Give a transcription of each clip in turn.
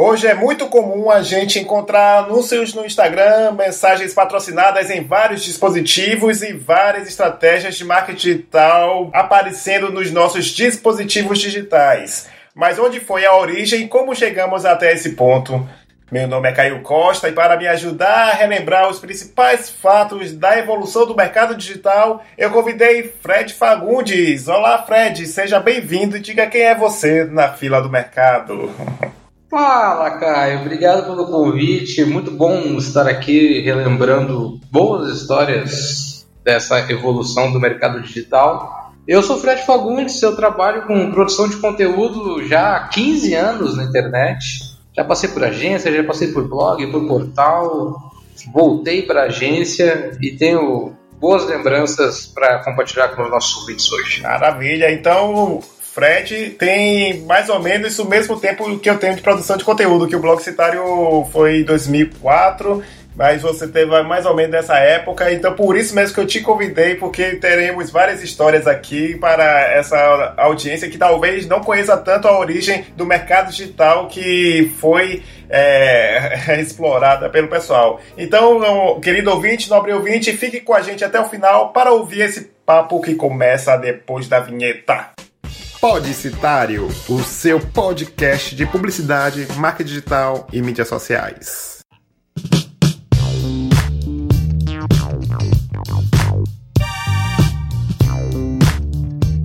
Hoje é muito comum a gente encontrar anúncios no Instagram, mensagens patrocinadas em vários dispositivos e várias estratégias de marketing digital aparecendo nos nossos dispositivos digitais. Mas onde foi a origem e como chegamos até esse ponto? Meu nome é Caio Costa e para me ajudar a relembrar os principais fatos da evolução do mercado digital, eu convidei Fred Fagundes. Olá, Fred, seja bem-vindo e diga quem é você na fila do mercado. Fala, Caio. Obrigado pelo convite. Muito bom estar aqui relembrando boas histórias dessa evolução do mercado digital. Eu sou Fred Fagundes, eu trabalho com produção de conteúdo já há 15 anos na internet. Já passei por agência, já passei por blog, por portal, voltei para agência e tenho boas lembranças para compartilhar com os nossos ouvintes hoje. Maravilha. Então, Fred tem mais ou menos o mesmo tempo que eu tenho de produção de conteúdo, que o Blog Citário foi em 2004, mas você teve mais ou menos nessa época, então por isso mesmo que eu te convidei, porque teremos várias histórias aqui para essa audiência que talvez não conheça tanto a origem do mercado digital que foi é, explorada pelo pessoal. Então, querido ouvinte, nobre ouvinte, fique com a gente até o final para ouvir esse papo que começa depois da vinheta. Podicitário, o seu podcast de publicidade, marca digital e mídias sociais.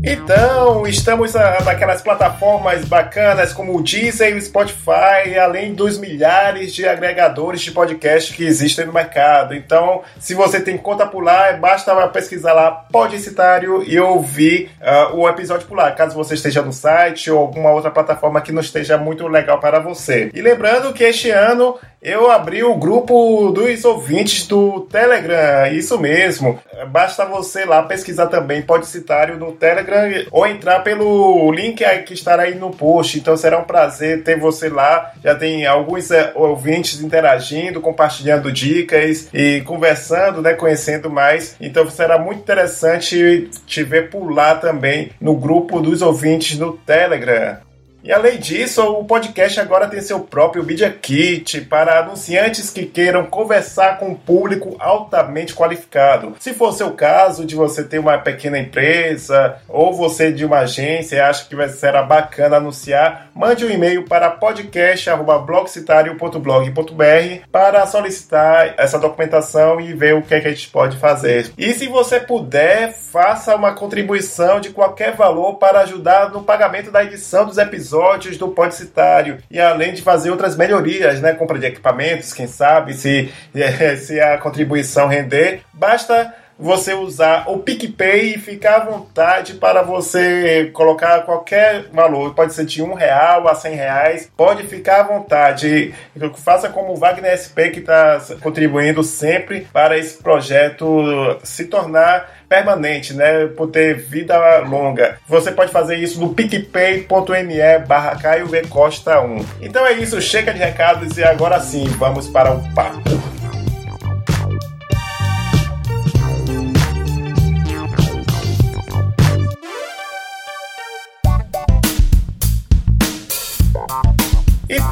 Então, estamos naquelas plataformas bacanas como o Deezer e o Spotify, além dos milhares de agregadores de podcast que existem no mercado. Então, se você tem conta por lá, basta pesquisar lá Podicitário e ouvir uh, o episódio por lá, caso você esteja no site ou alguma outra plataforma que não esteja muito legal para você. E lembrando que este ano eu abri o grupo dos ouvintes do Telegram, isso mesmo. Basta você lá pesquisar também Podicitário no Telegram ou entrar pelo link que estará aí no post. Então será um prazer ter você lá. Já tem alguns eh, ouvintes interagindo, compartilhando dicas e conversando, né, conhecendo mais. Então será muito interessante te ver por lá também no grupo dos ouvintes no Telegram. E além disso, o podcast agora tem seu próprio Media Kit para anunciantes que queiram conversar com um público altamente qualificado. Se for seu caso de você ter uma pequena empresa ou você de uma agência e acha que vai ser bacana anunciar, mande um e-mail para podcast@blogcitario.blog.br para solicitar essa documentação e ver o que, é que a gente pode fazer. E se você puder, faça uma contribuição de qualquer valor para ajudar no pagamento da edição dos episódios episódios do Podcitário. E além de fazer outras melhorias, né? Compra de equipamentos, quem sabe, se, se a contribuição render, basta você usar o PicPay e ficar à vontade para você colocar qualquer valor. Pode ser de um real a cem reais. Pode ficar à vontade. Faça como o Wagner SP que está contribuindo sempre para esse projeto se tornar permanente, né? Por ter vida longa. Você pode fazer isso no picpay.me barra Caio V Costa 1. Então é isso, chega de recados e agora sim, vamos para o papo.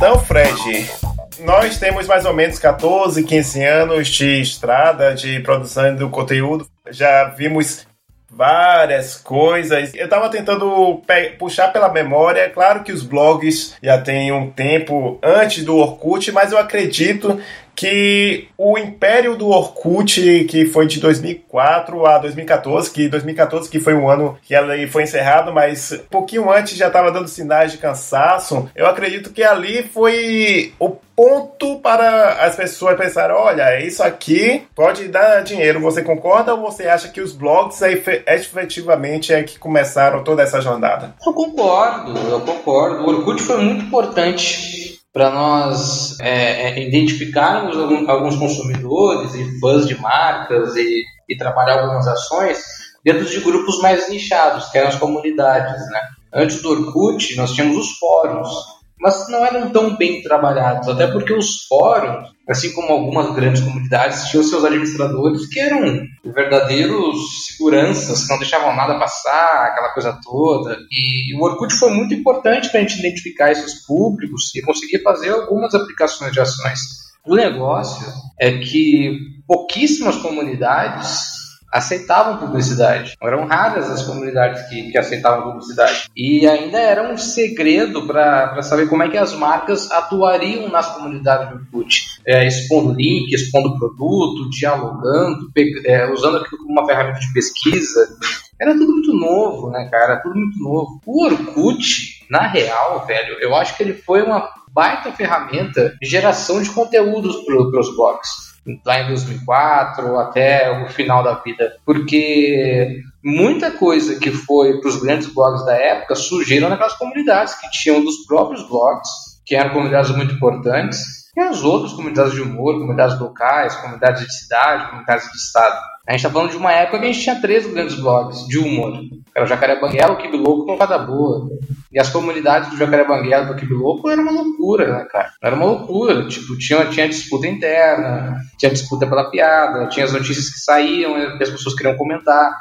Então, Fred, nós temos mais ou menos 14, 15 anos de estrada de produção do conteúdo. Já vimos várias coisas. Eu estava tentando puxar pela memória. Claro que os blogs já têm um tempo antes do Orkut, mas eu acredito que o império do Orkut, que foi de 2004 a 2014, que 2014 que foi o ano que ela foi encerrado, mas um pouquinho antes já estava dando sinais de cansaço. Eu acredito que ali foi o ponto para as pessoas pensarem, olha, isso aqui pode dar dinheiro. Você concorda ou você acha que os blogs efetivamente é que começaram toda essa jornada? Eu concordo, eu concordo. O Orkut foi muito importante para nós é, é, identificarmos algum, alguns consumidores e fãs de marcas e, e, trabalhar algumas ações dentro de grupos mais nichados, que eram as comunidades. Né? Antes do Orkut, nós tínhamos os fóruns, mas não eram tão bem trabalhados, até porque os fóruns, assim como algumas grandes comunidades, tinham seus administradores que eram verdadeiros seguranças, que não deixavam nada passar, aquela coisa toda. E o Orkut foi muito importante para a gente identificar esses públicos e conseguir fazer algumas aplicações de ações. O negócio é que pouquíssimas comunidades aceitavam publicidade. Eram raras as comunidades que, que aceitavam publicidade. E ainda era um segredo para saber como é que as marcas atuariam nas comunidades do Orkut. É, expondo link, expondo produto, dialogando, é, usando aquilo como uma ferramenta de pesquisa. Era tudo muito novo, né, cara? Era tudo muito novo. O Orkut, na real, velho, eu acho que ele foi uma baita ferramenta de geração de conteúdos para os blogs lá em 2004 até o final da vida, porque muita coisa que foi para os grandes blogs da época surgiram naquelas comunidades que tinham dos próprios blogs, que eram comunidades muito importantes, e as outras comunidades de humor, comunidades locais, comunidades de cidade, comunidades de estado. A gente está falando de uma época que a gente tinha três grandes blogs de humor. Era o Jacaré Banguela, o Kibi Louco e o Fada Boa. E as comunidades do Jacaré Banguela e do Kibi Louco era uma loucura, né, cara? Era uma loucura. Tipo, tinha, tinha disputa interna, tinha disputa pela piada, tinha as notícias que saíam e as pessoas queriam comentar.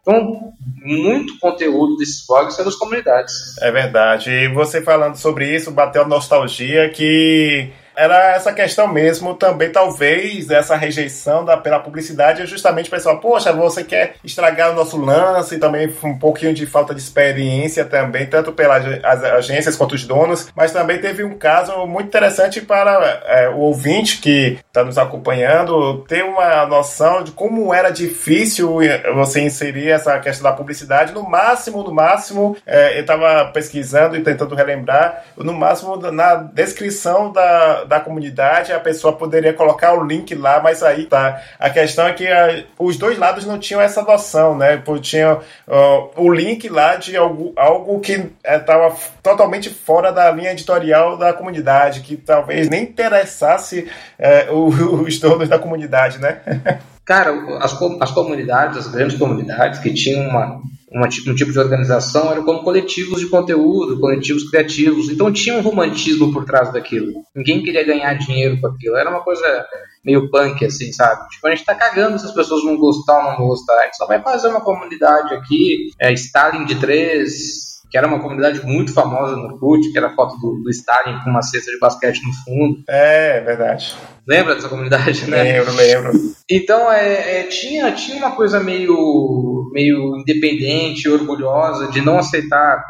Então, muito conteúdo desses blogs é das comunidades. É verdade. E você falando sobre isso, bateu nostalgia que era essa questão mesmo, também talvez essa rejeição da, pela publicidade é justamente pessoal, poxa, você quer estragar o nosso lance e também um pouquinho de falta de experiência também, tanto pelas agências quanto os donos, mas também teve um caso muito interessante para é, o ouvinte que está nos acompanhando ter uma noção de como era difícil você inserir essa questão da publicidade, no máximo, no máximo, é, eu estava pesquisando e tentando relembrar, no máximo na descrição da, da comunidade, a pessoa poderia colocar o link lá, mas aí tá. A questão é que a, ah, os dois lados não tinham essa noção, né? Tinha uh, o link lá de algo, algo que estava é, totalmente fora da linha editorial da comunidade, que talvez nem interessasse é, os donos da comunidade, né? Cara, as, as comunidades, as grandes comunidades que tinham uma, uma, um tipo de organização eram como coletivos de conteúdo, coletivos criativos. Então tinha um romantismo por trás daquilo. Ninguém queria ganhar dinheiro com aquilo. Era uma coisa meio punk, assim, sabe? Tipo, a gente tá cagando se as pessoas vão gostar ou não vão gostar. A gente só vai fazer uma comunidade aqui, é, Stalin de três, que era uma comunidade muito famosa no Orkut, que era a foto do, do Stalin com uma cesta de basquete no fundo. É, verdade. Lembra dessa comunidade, né? Lembro, lembro. Então, é, é, tinha, tinha uma coisa meio, meio independente, orgulhosa de não aceitar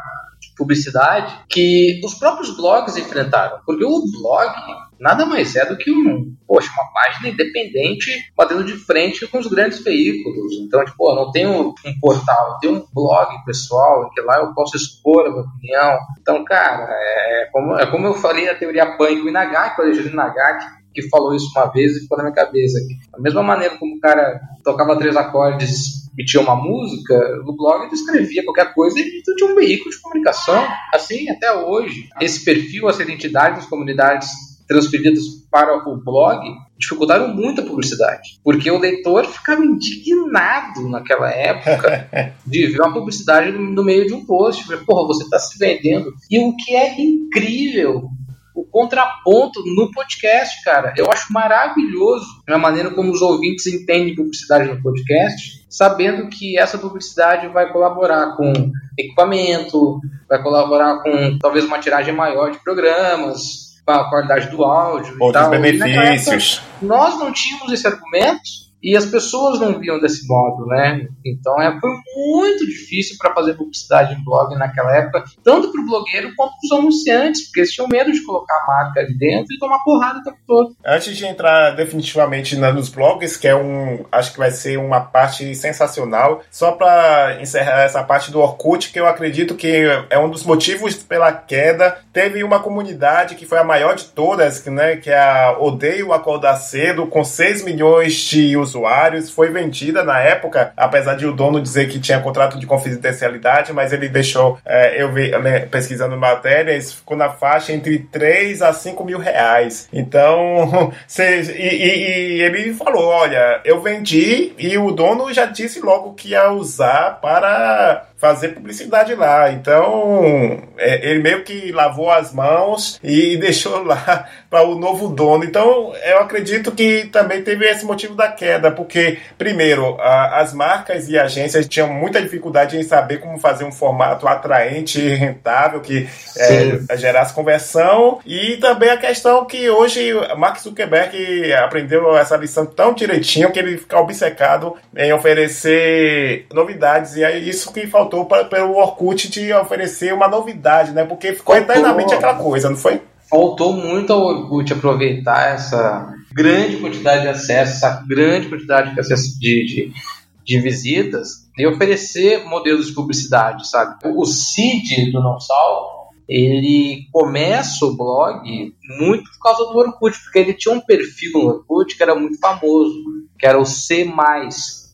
publicidade que os próprios blogs enfrentaram. Porque o blog nada mais é do que um, poxa, uma página independente batendo de frente com os grandes veículos. Então, tipo, eu não tenho um portal, eu tenho um blog pessoal, que lá eu posso expor a minha opinião. Então, cara, é como, é como eu falei a teoria punk, o Inagaki, o Alexandre Inagaki, que falou isso uma vez e ficou na minha cabeça. Da mesma maneira como o cara tocava três acordes e tinha uma música, no blog ele escrevia qualquer coisa e tinha um veículo de comunicação. Assim, até hoje. Esse perfil, essa identidade das comunidades transferidas para o blog dificultaram muito a publicidade, porque o leitor ficava indignado naquela época de ver uma publicidade no meio de um post, porra, você está se vendendo. E o que é incrível o contraponto no podcast, cara. Eu acho maravilhoso a maneira como os ouvintes entendem publicidade no podcast, sabendo que essa publicidade vai colaborar com equipamento, vai colaborar com talvez uma tiragem maior de programas, a qualidade do áudio Outros e tal. benefícios. E época, nós não tínhamos esse argumento e as pessoas não viam desse modo, né? Então é, foi muito difícil para fazer publicidade em blog naquela época, tanto para o blogueiro quanto para os anunciantes, porque eles tinham medo de colocar a marca ali dentro e tomar porrada o tempo todo. Antes de entrar definitivamente nos blogs, que é um, acho que vai ser uma parte sensacional, só para encerrar essa parte do Orkut, que eu acredito que é um dos motivos pela queda. Teve uma comunidade que foi a maior de todas, né? Que é a Odeio Acordar Cedo, com 6 milhões de usuários usuários, foi vendida na época, apesar de o dono dizer que tinha contrato de confidencialidade, mas ele deixou, é, eu vi né, pesquisando matérias, ficou na faixa entre 3 a 5 mil reais. Então, cê, e, e, e ele falou: olha, eu vendi e o dono já disse logo que ia usar para fazer publicidade lá. Então, é, ele meio que lavou as mãos e deixou lá para o novo dono. Então, eu acredito que também teve esse motivo da queda, porque, primeiro, a, as marcas e agências tinham muita dificuldade em saber como fazer um formato atraente e rentável que é, gerasse conversão, e também a questão que hoje Mark Zuckerberg aprendeu essa lição tão direitinho que ele fica obcecado em oferecer novidades, e é isso que faltou para, pelo Orkut de oferecer uma novidade, né? Porque ficou eternamente aquela coisa, não foi? Faltou muito ao Orkut aproveitar essa grande quantidade de acesso, essa grande quantidade de, acesso de, de, de visitas e oferecer modelos de publicidade, sabe? O Cid do Não ele começa o blog muito por causa do Orkut, porque ele tinha um perfil no Orkut que era muito famoso, que era o C+,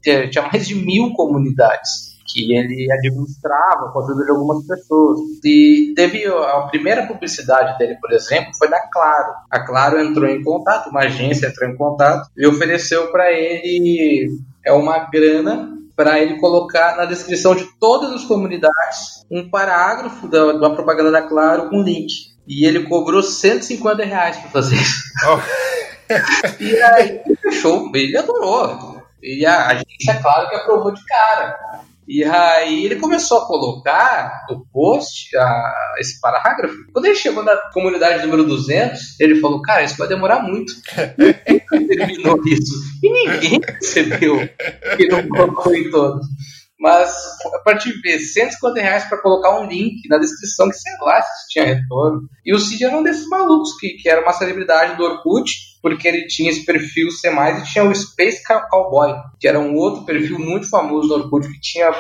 tinha mais de mil comunidades que ele administrava com a ajuda de algumas pessoas. E teve a primeira publicidade dele, por exemplo, foi da Claro. A Claro entrou em contato, uma agência entrou em contato e ofereceu para ele é uma grana para ele colocar na descrição de todas as comunidades um parágrafo da, da propaganda da Claro com link. E ele cobrou 150 reais para fazer isso. Oh. e aí fechou, ele adorou. E a agência, claro, que aprovou de cara. E aí ele começou a colocar o post, a, esse parágrafo. Quando ele chegou na comunidade número 200, ele falou: Cara, isso vai demorar muito. Terminou isso. E ninguém percebeu que não colocou em todos. Mas a partir de 150 reais para colocar um link na descrição, que sei lá se tinha retorno. E o Cid era um desses malucos que, que era uma celebridade do Orkut porque ele tinha esse perfil C+, e tinha o Space Cowboy, que era um outro perfil muito famoso do Orkut, que tinha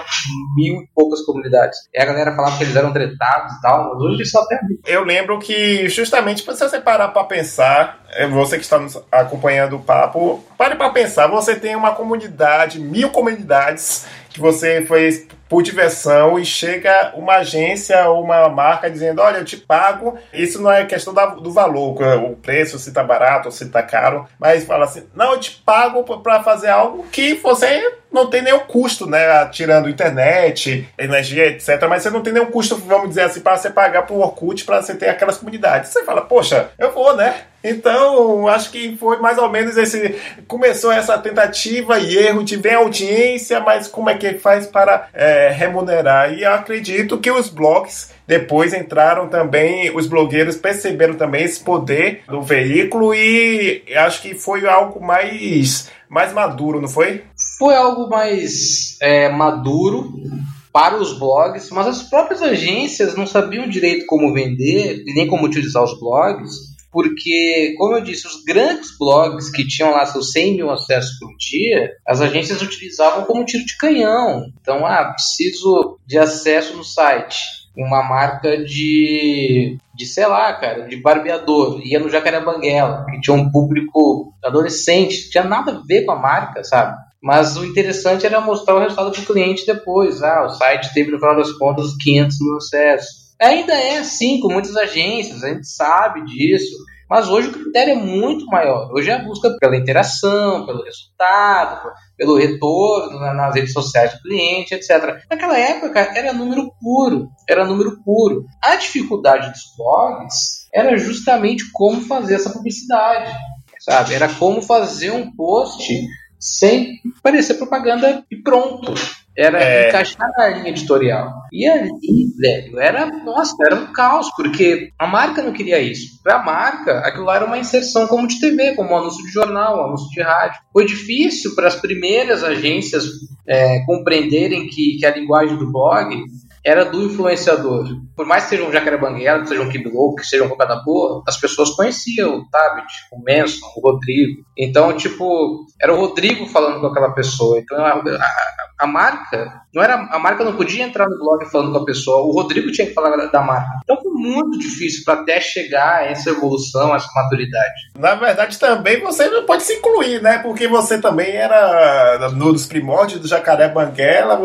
mil e poucas comunidades. E a galera falava que eles eram tretados e tal, mas hoje só tem Eu lembro que, justamente, se você parar para pensar, é, você que está acompanhando o papo, pare para pensar, você tem uma comunidade, mil comunidades, que você fez por diversão e chega uma agência ou uma marca dizendo: Olha, eu te pago. Isso não é questão da, do valor, o preço, se tá barato ou se tá caro, mas fala assim: Não, eu te pago para fazer algo que você não tem nenhum custo, né? Tirando internet, energia, etc. Mas você não tem nenhum custo, vamos dizer assim, para você pagar pro Orkut para você ter aquelas comunidades. Você fala, poxa, eu vou, né? Então, acho que foi mais ou menos esse. Começou essa tentativa e erro de ver audiência, mas como é que faz para é, remunerar? E eu acredito que os blogs depois entraram também, os blogueiros perceberam também esse poder do veículo e acho que foi algo mais, mais maduro, não foi? Foi algo mais é, maduro para os blogs, mas as próprias agências não sabiam direito como vender nem como utilizar os blogs porque, como eu disse, os grandes blogs que tinham lá seus 100 mil acessos por dia, as agências utilizavam como tiro de canhão. Então, ah, preciso de acesso no site. Uma marca de, de sei lá, cara, de barbeador, ia no Jacarebanguela, que tinha um público adolescente, tinha nada a ver com a marca, sabe? Mas o interessante era mostrar o resultado para o cliente depois. Ah, o site teve, no final das contas, 500 mil acessos Ainda é assim com muitas agências, a gente sabe disso. Mas hoje o critério é muito maior. Hoje é a busca pela interação, pelo resultado, pelo retorno nas redes sociais do cliente, etc. Naquela época era número puro, era número puro. A dificuldade dos blogs era justamente como fazer essa publicidade, sabe? Era como fazer um post sem parecer propaganda e pronto. Era é... encaixar na linha editorial. E ali, velho, era, nossa, era um caos, porque a marca não queria isso. Pra marca, aquilo lá era uma inserção como de TV, como um anúncio de jornal, um anúncio de rádio. Foi difícil para as primeiras agências é, compreenderem que, que a linguagem do blog era do influenciador. Por mais que seja um Jacarebanguela, que seja um Kiblow, que seja um Cocada Boa, as pessoas conheciam o Tabit, o Manson, o Rodrigo. Então, tipo, era o Rodrigo falando com aquela pessoa. Então, a, a, a marca não era a marca não podia entrar no blog falando com a pessoa, o Rodrigo tinha que falar da marca. Então foi muito difícil para até chegar a essa evolução, a essa maturidade. Na verdade, também você não pode se incluir, né? Porque você também era no dos primórdios do Jacaré Banguela,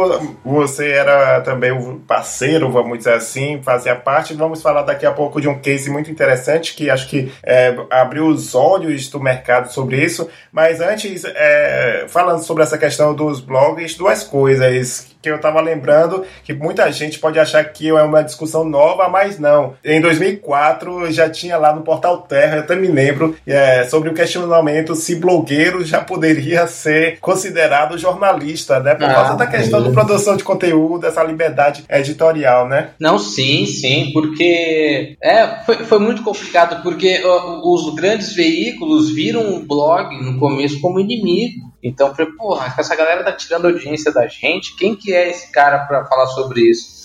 você era também o parceiro, vamos dizer assim, fazia parte. Vamos falar daqui a pouco de um case muito interessante que acho que é, abriu os olhos do mercado sobre isso. Mas antes, é, falando sobre essa questão dos blogs, duas coisas que eu tava lembrando que muita gente pode achar que é uma discussão nova, mas não. Em 2004 já tinha lá no Portal Terra, eu até me lembro, é, sobre o questionamento se blogueiro já poderia ser considerado jornalista, né? Por ah, causa da questão da produção de conteúdo, essa liberdade editorial, né? Não, sim, sim, porque é, foi, foi muito complicado, porque os grandes veículos viram o blog no começo como inimigo. Então, falei, porra, essa galera tá tirando audiência da gente, quem que é esse cara para falar sobre isso?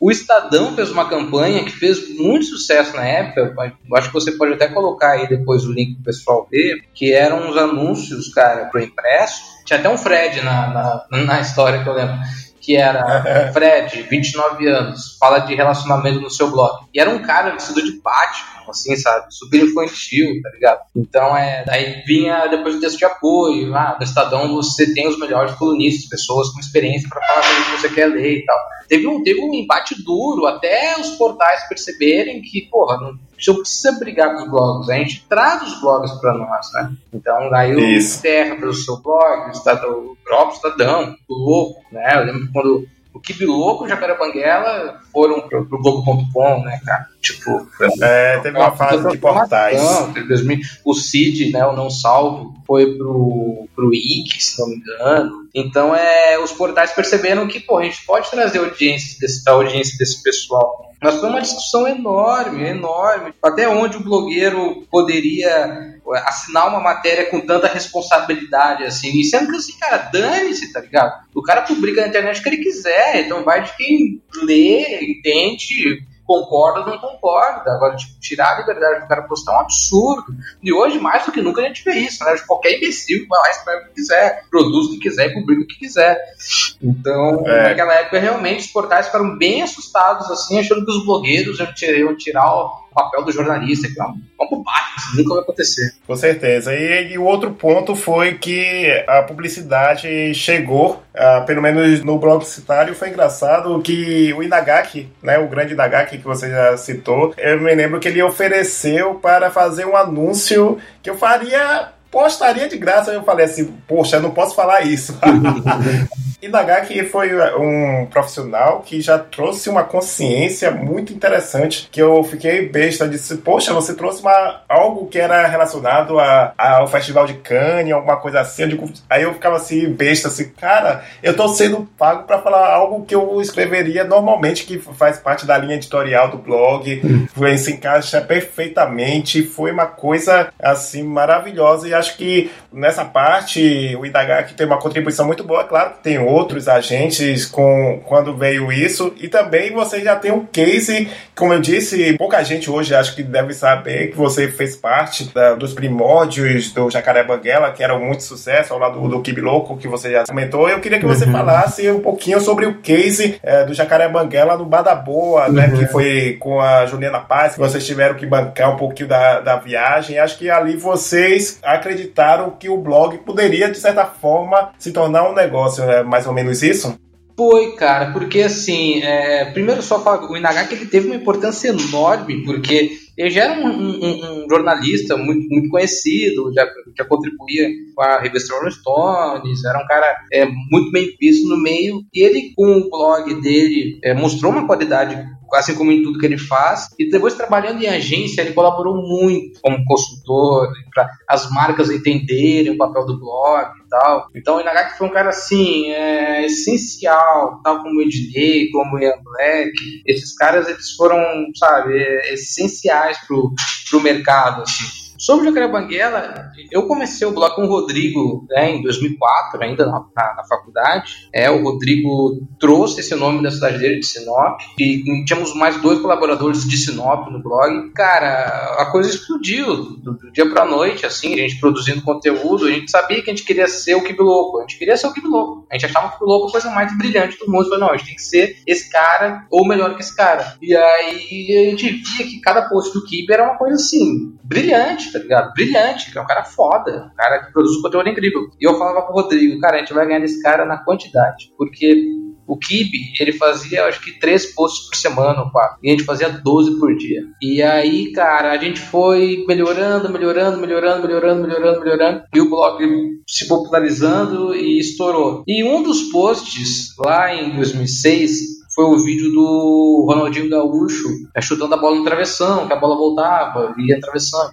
O Estadão fez uma campanha que fez muito sucesso na época. Acho que você pode até colocar aí depois o link pro pessoal ver, que eram uns anúncios, cara, pro impresso. Tinha até um Fred na, na, na história que eu lembro que era Fred, 29 anos, fala de relacionamento no seu blog. E era um cara vestido de Batman, assim, sabe? Super infantil, tá ligado? Então, é, daí vinha depois o texto de apoio, ah, no Estadão você tem os melhores colunistas, pessoas com experiência para falar sobre o que você quer ler e tal. Teve um, teve um embate duro, até os portais perceberem que, porra, não, não precisa brigar com os blogs, a gente traz os blogs para nós, né? Então, daí o Terra pelo seu blog, o, Estadão, o próprio Estadão, o Louco, né? Eu lembro quando o Kibiloco e o Jacaré Banguela foram pro, pro Globo.com, né, cara? Tipo, é, teve uma, fase de portais. O Cid, né, o Não Salvo, foi pro, pro IC, se não me engano. Então, é, os portais perceberam que, pô, a gente pode trazer audiência desse, a audiência desse pessoal. Mas foi uma discussão enorme, enorme. Até onde o blogueiro poderia assinar uma matéria com tanta responsabilidade, assim. E sendo que, assim, cara, dane-se, tá ligado? O cara publica na internet o que ele quiser, então vai de quem lê, entende, concorda ou não concorda. Agora, tipo, tirar a liberdade do cara postar é um absurdo. E hoje, mais do que nunca, a gente vê isso, né? Qualquer imbecil vai lá, escreve o que quiser, produz o que quiser e publica o que quiser. Então, é. naquela época, realmente, os portais ficaram bem assustados, assim, achando que os blogueiros iam tirar o papel do jornalista, que é uma, uma bobagem, isso nunca vai acontecer. Com certeza. E, e, o outro ponto foi que a publicidade chegou, uh, pelo menos no blog citário, foi engraçado que o Inagaki, né, o grande Inagaki que você já citou, eu me lembro que ele ofereceu para fazer um anúncio que eu faria postaria de graça. Eu falei assim, poxa, eu não posso falar isso. Inagaki foi um profissional que já trouxe uma consciência muito interessante, que eu fiquei besta, disse, poxa, você trouxe uma, algo que era relacionado a, ao Festival de Cannes, alguma coisa assim. Eu digo, aí eu ficava assim, besta, assim, cara, eu tô sendo pago para falar algo que eu escreveria normalmente, que faz parte da linha editorial do blog, hum. se encaixa perfeitamente, foi uma coisa, assim, maravilhosa, e acho que nessa parte o Inagaki tem uma contribuição muito boa, claro que tem outros agentes com quando veio isso. E também você já tem um case, como eu disse, pouca gente hoje acho que deve saber que você fez parte da, dos primórdios do Jacaré Banguela, que era muito sucesso, ao lado do, do Kibi Louco, que você já comentou. Eu queria que você uhum. falasse um pouquinho sobre o case é, do Jacaré Banguela no Badaboa, né, uhum. que foi com a Juliana Paz, que vocês tiveram que bancar um pouquinho da, da viagem. Acho que ali vocês acreditaram que o blog poderia, de certa forma, se tornar um negócio né, mais mais ou menos isso? Foi, cara, porque assim, é, primeiro só falar, o Inagaki ele teve uma importância enorme, porque ele já era um, um, um jornalista muito, muito conhecido, já, já contribuía com a revista Rolling Stones, era um cara é, muito bem visto no meio, e ele com o blog dele é, mostrou uma qualidade assim como em tudo que ele faz. E depois, trabalhando em agência, ele colaborou muito como consultor, para as marcas entenderem o papel do blog e tal. Então, o Inagaki foi um cara, assim, é, essencial, tal como o Ednei, como o Ian Black. Esses caras, eles foram, sabe, é, essenciais pro, pro mercado, assim. Sobre Jacaré Banguela, eu comecei o blog com o Rodrigo né, em 2004, ainda na, na, na, faculdade. É, o Rodrigo trouxe esse nome da cidade dele, de Sinop, e tínhamos mais dois colaboradores de Sinop no blog. Cara, a coisa explodiu do, do dia pra noite, assim, a gente produzindo conteúdo, a gente sabia que a gente queria ser o Kibi Louco, a gente queria ser o Kibi Louco. A gente achava o Louco a coisa mais brilhante do mundo. Falei, não, a gente tem que ser esse cara, ou melhor que esse cara. E aí a gente via que cada post do Kibi era uma coisa assim, brilhante tá ligado? Brilhante, que é um cara foda, um cara que produz um conteúdo incrível. E eu falava pro Rodrigo, cara, a gente vai ganhar desse cara na quantidade, porque o Kibe, ele fazia, acho que, três posts por semana, quatro. E a gente fazia 12 por dia. E aí, cara, a gente foi melhorando, melhorando, melhorando, melhorando, melhorando, melhorando. E o blog se popularizando e estourou. E um dos posts, lá em 2006, foi o vídeo do Ronaldinho Gaúcho é, chutando a bola no travessão, que a bola voltava, ia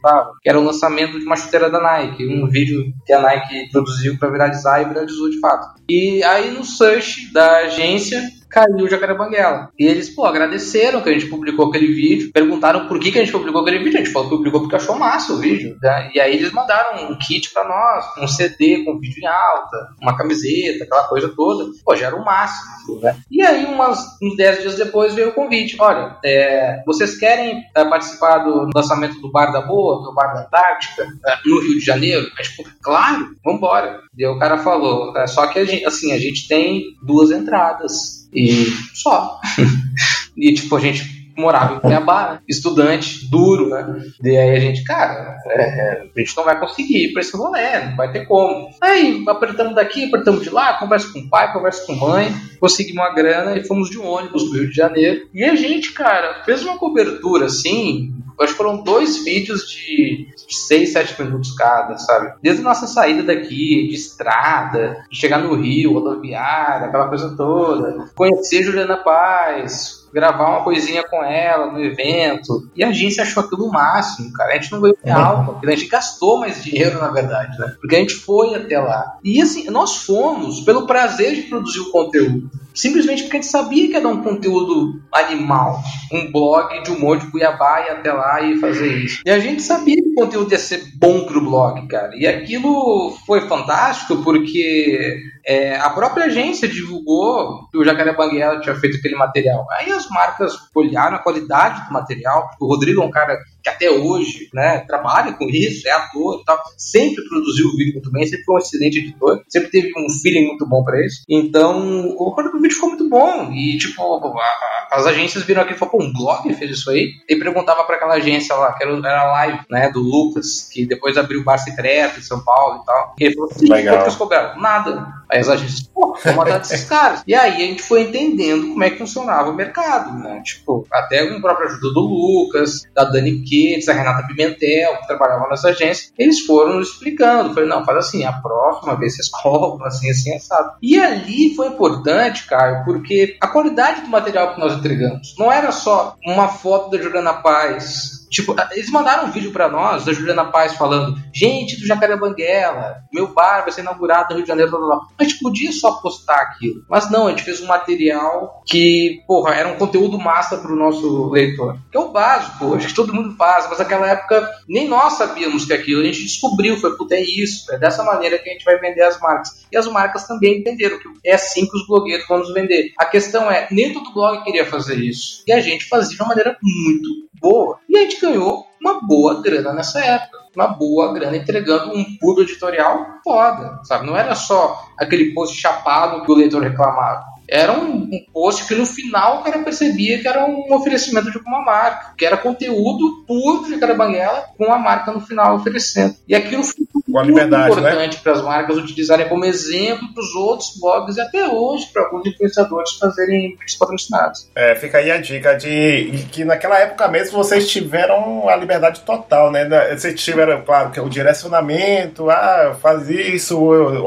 tava. Que era o lançamento de uma chuteira da Nike, um vídeo que a Nike produziu para viralizar e viralizou de fato. E aí no search da agência caiu o Jacaré Banguela. E eles, pô, agradeceram que a gente publicou aquele vídeo, perguntaram por que, que a gente publicou aquele vídeo. A gente falou que publicou porque achou massa o vídeo. Né? E aí eles mandaram um kit para nós, um CD com vídeo em alta, uma camiseta, aquela coisa toda. Pô, já era o máximo. Né? E aí, umas, uns 10 dias depois, veio o convite. Olha, é, vocês querem é, participar do lançamento do Bar da Boa, do Bar da Antártica, é, no Rio de Janeiro? A gente, falou, claro, vambora. E o cara falou, é, só que a gente, assim, a gente tem duas entradas e só. e tipo, a gente morava em Cuiabá, estudante, duro, né? E aí a gente, cara, é, a gente não vai conseguir ir pra esse rolê, não vai ter como. Aí apertamos daqui, apertamos de lá, conversa com o pai, conversa com a mãe, conseguimos uma grana e fomos de ônibus pro Rio de Janeiro. E a gente, cara, fez uma cobertura assim, acho que foram dois vídeos de 6, 7 minutos cada, sabe? Desde a nossa saída daqui, de estrada, de chegar no Rio, rodoviária, aquela coisa toda, conhecer Juliana Paz, gravar uma coisinha com ela no evento. E a agência achou aquilo o máximo, cara. A gente não ganhou real, porque a gente gastou mais dinheiro, na verdade, né? Porque a gente foi até lá. E assim, nós fomos pelo prazer de produzir o conteúdo. Simplesmente porque a gente sabia que ia dar um conteúdo animal. Um blog de humor de Cuiabá e até lá e fazer isso. E a gente sabia que o conteúdo ia ser bom pro blog, cara. E aquilo foi fantástico porque é, a própria agência divulgou que o Jacaré Banguela tinha feito aquele material. Aí as marcas olharam a qualidade do material. O Rodrigo é um cara que até hoje né, trabalha com isso, é ator e tal, sempre produziu o vídeo muito bem, sempre foi um excelente editor, sempre teve um feeling muito bom para isso. Então, o, o vídeo ficou muito bom. E, tipo, a, as agências viram aqui e falaram, pô, um blog fez isso aí? E perguntava para aquela agência lá, que era, era a live, né, do Lucas, que depois abriu o Bar Secreto em São Paulo e tal. E ele falou assim: quanto que cobraram? Nada. Aí as agências, pô, vamos matar desses caras. E aí a gente foi entendendo como é que funcionava o mercado, né? Tipo, até com a própria ajuda do Lucas, da Dani Kids, da Renata Pimentel, que trabalhavam nessa agência, eles foram nos explicando. Falei, não, faz assim, a próxima vez vocês cobram, assim, assim, assado. E ali foi importante, Caio, porque a qualidade do material que nós entregamos não era só uma foto da Juliana Paz Tipo, eles mandaram um vídeo para nós, da Juliana Paz, falando: gente do Jacaré Banguela, meu bar vai ser inaugurado no Rio de Janeiro, blá, blá, blá. A gente podia só postar aquilo. Mas não, a gente fez um material que, porra, era um conteúdo massa pro nosso leitor. Que é o básico, acho que todo mundo faz, mas naquela época nem nós sabíamos que aquilo. A gente descobriu, foi, puta, é isso. É dessa maneira que a gente vai vender as marcas. E as marcas também entenderam que é assim que os blogueiros vão nos vender. A questão é, nem todo blog queria fazer isso. E a gente fazia de uma maneira muito boa. E a gente ganhou uma boa grana nessa época. Uma boa grana entregando um puro editorial foda, sabe? Não era só aquele post chapado que o leitor reclamava era um, um, post que no final o cara percebia que era um oferecimento de alguma marca, que era conteúdo puro de Carabanguela com a marca no final oferecendo. E aquilo foi muito né? importante né? para as marcas utilizarem como exemplo para os outros blogs e até hoje para alguns influenciadores fazerem patrocinados. É, fica aí a dica de que naquela época mesmo vocês tiveram a liberdade total, né? Vocês tiveram, claro, que o direcionamento, ah, faz isso,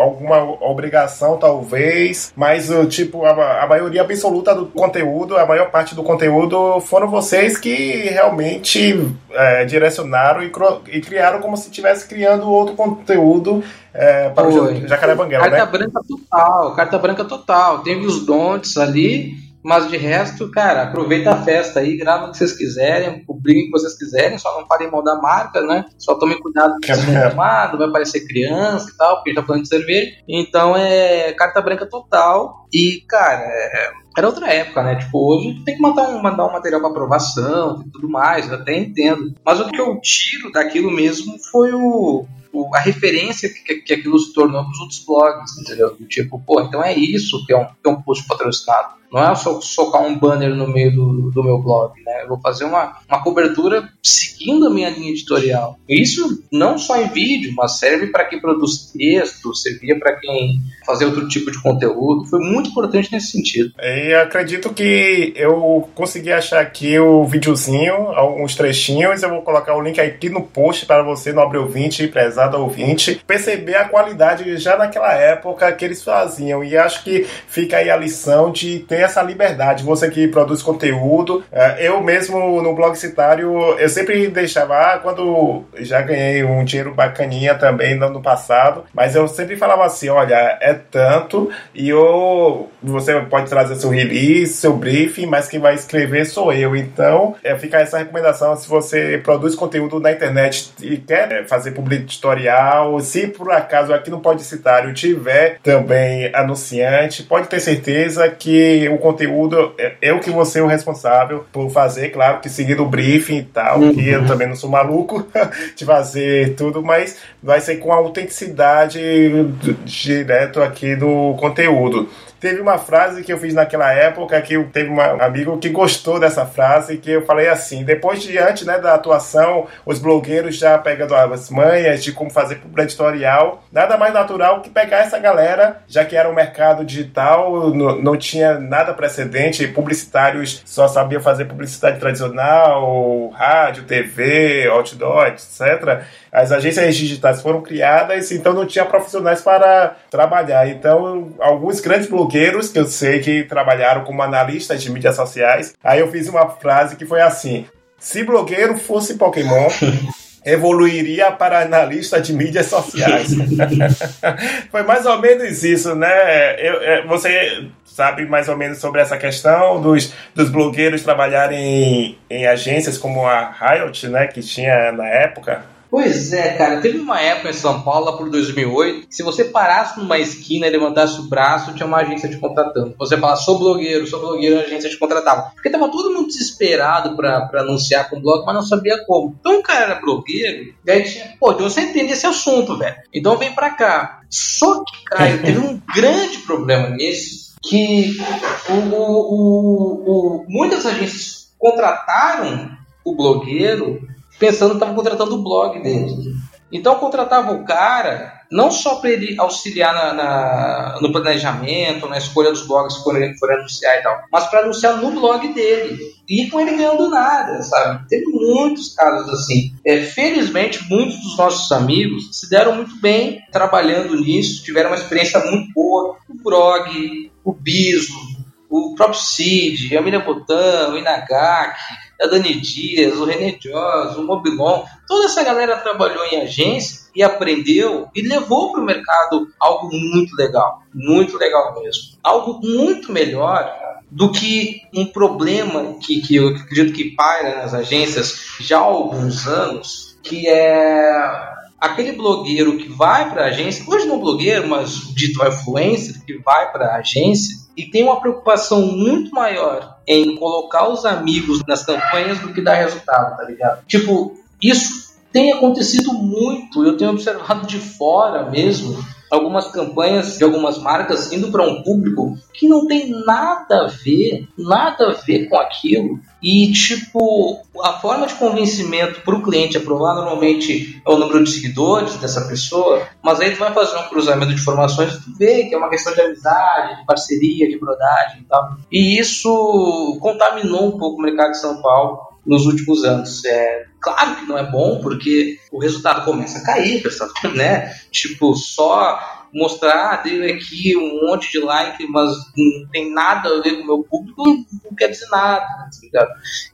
alguma obrigação talvez, mas tipo a, a maioria absoluta do conteúdo, a maior parte do conteúdo foram vocês que realmente é, direcionaram e, e, criaram como se estivesse criando outro conteúdo é, para o Jacaré Banguela, Carta né? branca total, carta branca total. Teve os don'ts ali, mas de resto, cara, aproveita a festa aí, grava o que vocês quiserem, publiquem o que vocês quiserem, só não falem mal da marca, né? Só tomem cuidado com o que não vai aparecer criança e tal, porque a gente tá falando de cerveja. Então é carta branca total. E, cara, é, era outra época, né? Tipo, hoje tem que mandar um, mandar um material para aprovação e tudo mais, eu até entendo. Mas o que eu tiro daquilo mesmo foi o, o, o, a referência que, que aquilo se tornou para os outros blogs, entendeu? Tipo, pô, então é isso que é um, que é um post patrocinado. Não é só socar um banner no meio do, do meu blog, né? Eu vou fazer uma, uma cobertura seguindo a minha linha editorial. Isso não só em vídeo, mas serve para quem produz texto, servia para quem fazer outro tipo de conteúdo. Foi muito importante nesse sentido. E acredito que eu consegui achar aqui o videozinho, alguns trechinhos. Eu vou colocar o link aqui no post para você, nobre ouvinte prezado ouvinte, perceber a qualidade já naquela época que eles faziam. E acho que fica aí a lição de ter essa liberdade. Você que produz conteúdo, é, eu mesmo no blog citário, eu sempre deixava, ah, quando já ganhei um dinheiro bacaninha também no ano passado, mas eu sempre falava assim, olha, é tanto e eu, você pode trazer seu release, seu briefing, mas quem vai escrever sou eu. Então, é, fica essa recomendação, se você produz conteúdo na internet e quer é, fazer public editorial, se por acaso aqui no Podcitário tiver também anunciante, pode ter certeza que o conteúdo é eu que vou ser o responsável por fazer, claro que seguindo o briefing e tal, uhum. que eu também não sou maluco de fazer tudo, mas vai ser com autenticidade direto aqui do conteúdo. Teve uma frase que eu fiz naquela época que teve um amigo que gostou dessa frase que eu falei assim: depois diante né, da atuação, os blogueiros já pegando as manhas de como fazer publi editorial, nada mais natural que pegar essa galera, já que era um mercado digital, não, não tinha nada precedente, publicitários só sabiam fazer publicidade tradicional, rádio, TV, outdoor, etc as agências digitais foram criadas, então não tinha profissionais para trabalhar. Então, alguns grandes blogueiros que eu sei que trabalharam como analistas de mídias sociais, aí eu fiz uma frase que foi assim: se blogueiro fosse Pokémon. evoluiria para analista de mídias sociais. Foi mais ou menos isso, né? Eu, é, você sabe mais ou menos sobre essa questão dos, dos blogueiros trabalharem em, em agências como a Riot, né? Que tinha na época. Pois é, cara. Teve uma época em São Paulo, lá por 2008, que se você parasse numa esquina e levantasse o braço, tinha uma agência te contratando. Você falasse, sou blogueiro, sou blogueiro, a agência te contratava. Porque tava todo mundo desesperado pra, pra anunciar com blog, mas não sabia como. Então o cara era blogueiro, e aí tinha, pô, então você entende esse assunto, velho. Então vem pra cá. Só que, cara, teve um grande problema nisso, que o, o, o, o muitas agências contrataram o blogueiro pensando que estavam contratando o blog dele. Então contratava o cara não só para ele auxiliar na, na, no planejamento, na escolha dos blogs que ele for anunciar e tal, mas para anunciar no blog dele. E com ele ganhando nada, sabe? Teve muitos casos assim. É, felizmente, muitos dos nossos amigos se deram muito bem trabalhando nisso, tiveram uma experiência muito boa. O Brog, o Biso, o próprio Cid, a Miriam Botan, o Inagaki, a Dani Dias, o René Joss, o Mobilon, toda essa galera trabalhou em agência e aprendeu e levou para o mercado algo muito legal, muito legal mesmo. Algo muito melhor do que um problema que, que eu acredito que paira nas agências já há alguns anos, que é aquele blogueiro que vai para a agência, hoje não blogueiro, mas dito influencer, que vai para a agência e tem uma preocupação muito maior em colocar os amigos nas campanhas do que dar resultado, tá ligado? Tipo, isso tem acontecido muito, eu tenho observado de fora mesmo algumas campanhas de algumas marcas indo para um público que não tem nada a ver, nada a ver com aquilo. E, tipo, a forma de convencimento para o cliente aprovar normalmente é o número de seguidores dessa pessoa, mas aí tu vai fazer um cruzamento de informações e tu vê que é uma questão de amizade, de parceria, de brodagem e tal. E isso contaminou um pouco o mercado de São Paulo nos últimos anos. É, claro que não é bom, porque o resultado começa a cair, né? Tipo, só mostrar, dei aqui um monte de like, mas não tem nada a ver com o meu público, não quer dizer nada, tá?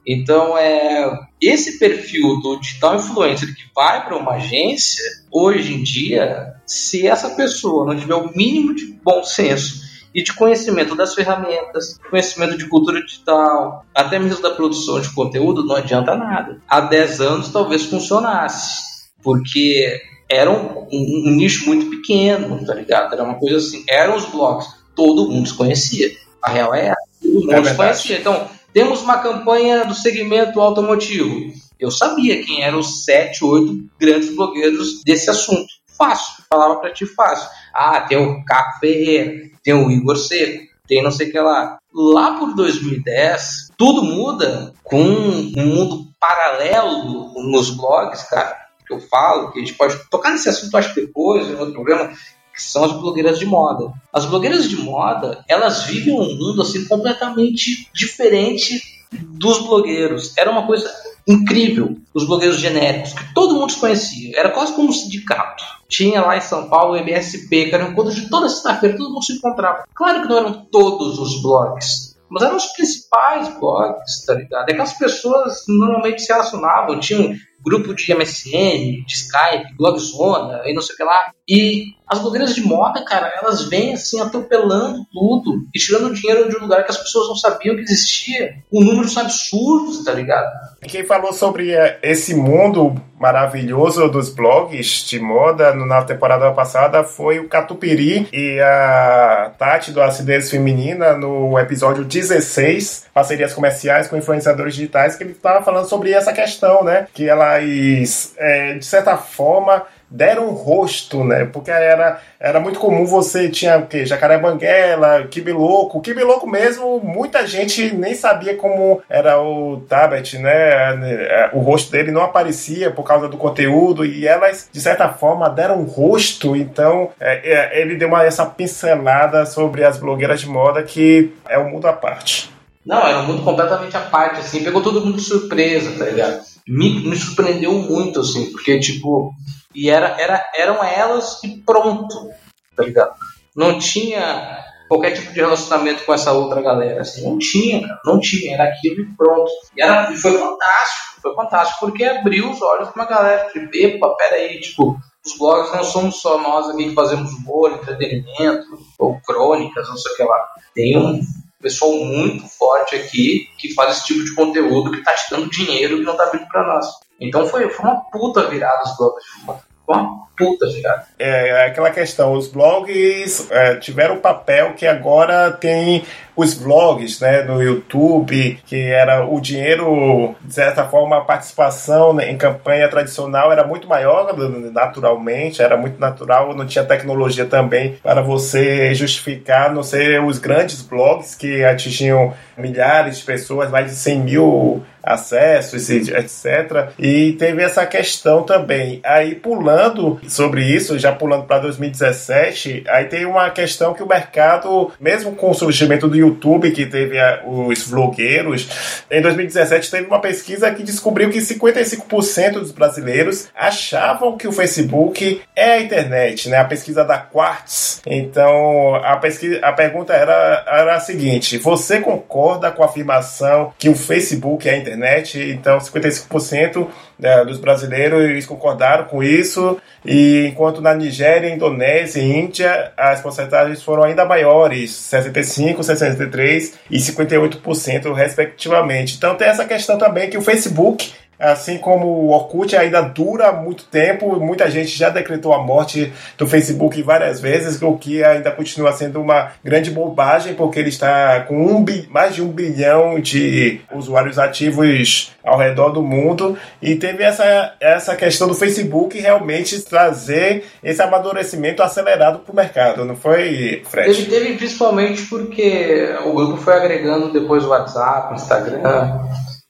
Então, é, esse perfil do digital influencer que vai para uma agência, hoje em dia, se essa pessoa não tiver o mínimo de bom senso e de conhecimento das ferramentas, conhecimento de cultura digital, até mesmo da produção de conteúdo, não adianta nada. Há 10 anos talvez funcionasse, porque era um, um, um nicho muito pequeno, tá ligado? Era uma coisa assim, eram os blogs, todo mundo se conhecia. A real é todo mundo é se conhecia. Então, temos uma campanha do segmento automotivo. Eu sabia quem eram os sete, oito grandes blogueiros desse assunto. Fácil, falava para ti fácil. Ah, tem o Caco Ferreira, tem o Igor Seco, tem não sei o que lá. Lá por 2010, tudo muda com um mundo paralelo nos blogs, cara, que eu falo, que a gente pode tocar nesse assunto, acho que depois, em outro programa, que são as blogueiras de moda. As blogueiras de moda, elas vivem um mundo assim completamente diferente dos blogueiros. Era uma coisa incrível, os blogueiros genéricos, que todo mundo conhecia. Era quase como um sindicato. Tinha lá em São Paulo o MSP, que era um encontro de toda sexta-feira, todo mundo se encontrava. Claro que não eram todos os blogs, mas eram os principais blogs, tá ligado? Aquelas pessoas normalmente se relacionavam, tinham grupo de MSN, de Skype, Blogzona e não sei o que lá. E as blogueiras de moda, cara, elas vêm assim atropelando tudo e tirando dinheiro de um lugar que as pessoas não sabiam que existia, com números absurdos, tá ligado? Quem falou sobre eh, esse mundo maravilhoso dos blogs de moda na temporada passada foi o Catupiri e a Tati do Acidez Feminina no episódio 16, parcerias comerciais com influenciadores digitais, que ele estava falando sobre essa questão, né? Que elas, é, de certa forma, deram um rosto, né? Porque era, era muito comum você tinha o quê? Jacaré Banguela, Kibi Louco. Kibi Louco mesmo, muita gente nem sabia como era o Tabet, né? O rosto dele não aparecia por causa do conteúdo e elas, de certa forma, deram um rosto. Então, é, é, ele deu uma, essa pincelada sobre as blogueiras de moda que é um mundo à parte. Não, era um mundo completamente à parte, assim, pegou todo mundo de surpresa, tá ligado? Me, me surpreendeu muito, assim, porque, tipo, e era, era, eram elas e pronto, tá ligado? Não tinha qualquer tipo de relacionamento com essa outra galera, assim, não tinha, não tinha, era aquilo e pronto. E, era, foi fantástico, foi fantástico, porque abriu os olhos pra uma galera, tipo, epa, peraí, tipo, os blogs não somos só nós aqui que fazemos humor, entretenimento, ou crônicas, não sei o que lá. Tem um pessoal muito forte aqui que faz esse tipo de conteúdo que tá te dando dinheiro que não tá vindo pra nós. Então foi, foi uma puta virada os blogs uma puta virada. É, é, aquela questão, os blogs é, tiveram papel que agora tem os vlogs né, no YouTube, que era o dinheiro, de certa forma, a participação né, em campanha tradicional era muito maior, naturalmente, era muito natural, não tinha tecnologia também para você justificar, não ser os grandes blogs que atingiam milhares de pessoas, mais de 100 mil acessos, etc. E teve essa questão também. Aí, pulando sobre isso, já pulando para 2017, aí tem uma questão que o mercado, mesmo com o surgimento do YouTube, que teve a, os vlogueiros, em 2017 teve uma pesquisa que descobriu que 55% dos brasileiros achavam que o Facebook é a internet, né? A pesquisa da Quartz. Então, a, pesquisa, a pergunta era, era a seguinte: você concorda com a afirmação que o Facebook é a internet? Então, 55% né, dos brasileiros concordaram com isso, e enquanto na Nigéria, Indonésia e Índia as porcentagens foram ainda maiores, 65, 63 e 58% respectivamente. Então tem essa questão também que o Facebook Assim como o Orkut ainda dura muito tempo, muita gente já decretou a morte do Facebook várias vezes, o que ainda continua sendo uma grande bobagem, porque ele está com um, mais de um bilhão de usuários ativos ao redor do mundo. E teve essa, essa questão do Facebook realmente trazer esse amadurecimento acelerado para o mercado, não foi, Fred? Ele teve principalmente porque o grupo foi agregando depois o WhatsApp, Instagram.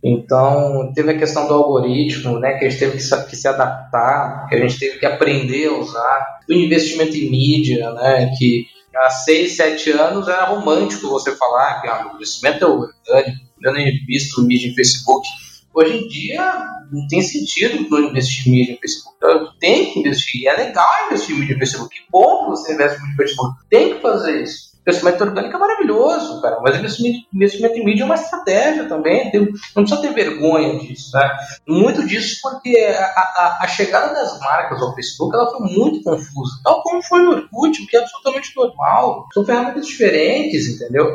Então, teve a questão do algoritmo, né, que a gente teve que se, adaptar, que a gente teve que aprender a usar, o investimento em mídia, né, que há seis, sete anos era romântico você falar que ah, o investimento é orgânico, eu nem visto mídia em Facebook. Hoje em dia, não tem sentido não investir em mídia em Facebook. Então, tem que investir, e é legal investir em mídia em Facebook. Que bom que você investe em mídia em Facebook. Tem que fazer isso crescimento orgânico é maravilhoso, cara, mas investimento, investimento em mídia é uma estratégia também, tem, não precisa ter vergonha disso, né? Muito disso porque a, a, a, chegada das marcas ao Facebook ela foi muito confusa, tal como foi no Orkut, o que é absolutamente normal, são ferramentas diferentes, entendeu?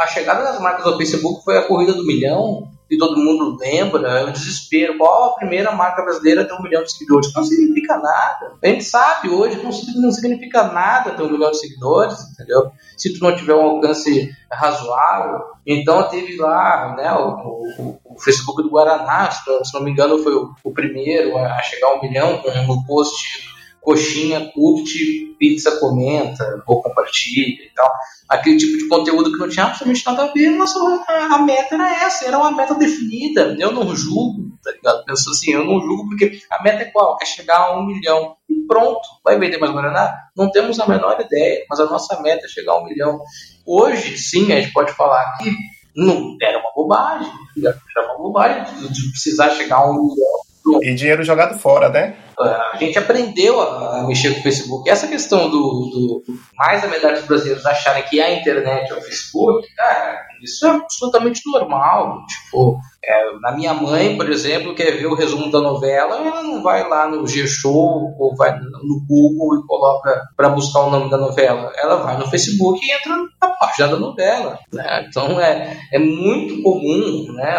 A chegada das marcas ao Facebook foi a corrida do milhão, e todo mundo lembra, é o desespero. Qual a primeira marca brasileira ter um milhão de seguidores? Não significa nada. A gente sabe hoje que não significa nada ter um milhão de seguidores, entendeu? Se tu não tiver um alcance razoável. Então teve lá né, o, o, o Facebook do Guaraná, se não me engano, foi o, o primeiro a chegar a um milhão com um post coxinha, curte, pizza comenta, ou compartilha e tal. Aquele tipo de conteúdo que não tinha absolutamente nada a ver, mas a, meta era essa, era uma meta definida. Eu não julgo, tá ligado? Penso assim, eu não julgo porque a meta é qual? É chegar a um milhão. E pronto, vai vender mais Guaraná? Não temos a menor ideia, mas a nossa meta é chegar a um milhão. Hoje, sim, a gente pode falar que não era uma bobagem, era uma bobagem de precisar chegar a um milhão. E dinheiro jogado fora, né? a gente aprendeu a, mexer com o Facebook. Essa questão do, do mais da metade dos brasileiros acharem que a internet é o Facebook, cara, isso é absolutamente normal. Tipo, é, na minha mãe, por exemplo, quer ver o resumo da novela, ela não vai lá no G-Show ou vai no Google e coloca para buscar o nome da novela. Ela vai no Facebook e entra na página da novela. Né? Então é, é muito comum né,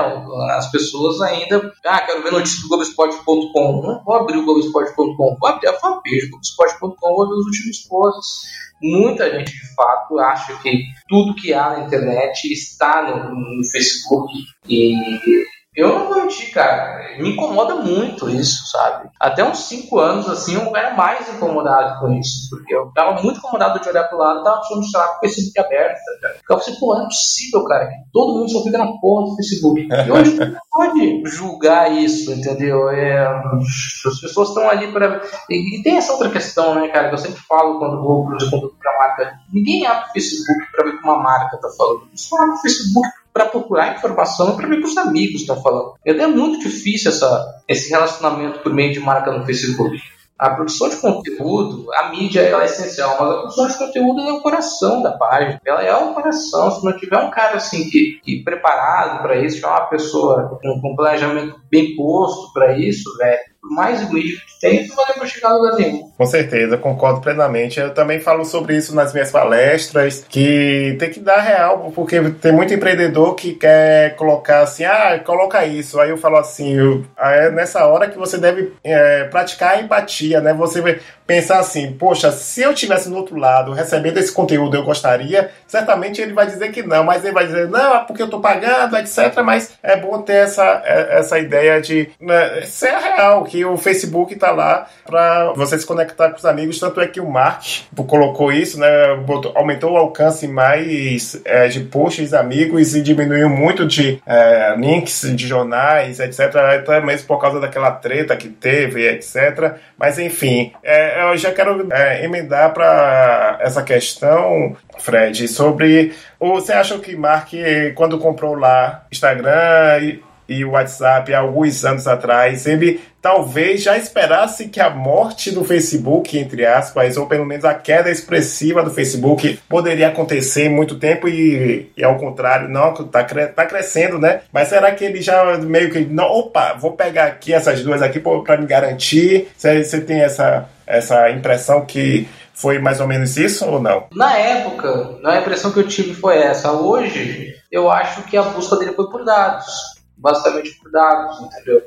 as pessoas ainda. Ah, quero ver notícias do Globoesporte.com. Não vou abrir o Globoesporte.com, vou abrir a fanpage do Globoesporte.com, vou ver os últimos posts muita gente de fato acha que tudo que há na internet está no, no Facebook e eu não vou mentir, cara. Me incomoda muito isso, sabe? Até uns 5 anos, assim, eu era mais incomodado com isso. Porque eu tava muito incomodado de olhar pro lado e tava achando, sei lá, com o Facebook aberto, cara. Ficava assim, pô, não é possível, cara, todo mundo só fica na porra do Facebook. E hoje não pode julgar isso, entendeu? É, as pessoas estão ali para e, e, tem essa outra questão, né, cara, que eu sempre falo quando vou produzir conteúdo pra marca. Ninguém abre o Facebook pra ver o que uma marca tá falando. Só abre o Facebook para procurar informação para ver o que os amigos estão falando. É muito difícil essa, esse relacionamento por meio de marca no Facebook. A produção de conteúdo, a mídia ela é essencial, mas a produção de conteúdo é o coração da página. Ela é o coração. Se não tiver um cara assim que, que preparado para isso, tiver uma pessoa com, com planejamento bem posto para isso, velho, mais egoísta que tem, não vai para chegar a lugar nenhum. Com certeza, concordo plenamente. Eu também falo sobre isso nas minhas palestras, que tem que dar real, porque tem muito empreendedor que quer colocar assim, ah, coloca isso. Aí eu falo assim, eu, é nessa hora que você deve é, praticar a empatia, né? Você pensar assim, poxa, se eu tivesse no outro lado recebendo esse conteúdo, eu gostaria, certamente ele vai dizer que não, mas ele vai dizer, não, é porque eu tô pagando, etc. Mas é bom ter essa, é, essa ideia de né, ser real, que o Facebook está lá para você se conectar com os amigos. Tanto é que o Mark colocou isso, né? Botou, aumentou o alcance mais é, de posts amigos e diminuiu muito de é, links de jornais, etc. Até mesmo por causa daquela treta que teve, etc. Mas enfim, é, eu já quero é, emendar para essa questão, Fred, sobre. Você acha que Mark, quando comprou lá Instagram e o WhatsApp há alguns anos atrás, ele talvez já esperasse que a morte do Facebook, entre aspas, ou pelo menos a queda expressiva do Facebook, poderia acontecer em muito tempo e, e ao contrário, não, está cre tá crescendo, né? Mas será que ele já meio que, não, opa, vou pegar aqui essas duas aqui para me garantir? Você tem essa, essa impressão que foi mais ou menos isso ou não? Na época, a impressão que eu tive foi essa. Hoje, eu acho que a busca dele foi por dados basicamente por dados, entendeu?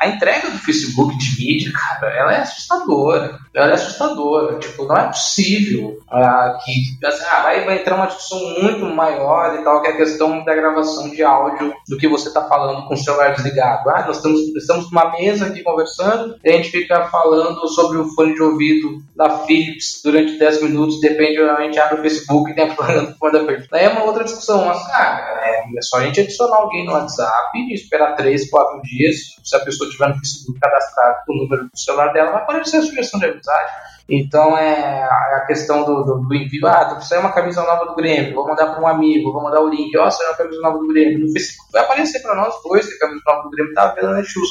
A entrega do Facebook de mídia, cara, ela é assustadora. Ela é assustadora. Tipo, não é possível ah, que assim, ah, vai, vai entrar uma discussão muito maior e tal, que é a questão da gravação de áudio do que você está falando com o celular desligado. Ah, nós estamos, estamos numa mesa aqui conversando e a gente fica falando sobre o fone de ouvido da Philips durante 10 minutos, depende, a gente abre o Facebook e tem a fone da. Daí é uma outra discussão, mas, cara, é, é só a gente adicionar alguém no WhatsApp e esperar três, quatro dias. Se a pessoa tiver no Facebook cadastrado com o número do celular dela, vai aparecer a sugestão de amizade. Então é a questão do, do, do envio. Ah, tu precisa uma camisa nova do Grêmio, vou mandar para um amigo, vou mandar o link. Ó, oh, saiu uma camisa nova do Grêmio. No Facebook vai aparecer para nós dois que a camisa nova do Grêmio está vendo na Netshoes.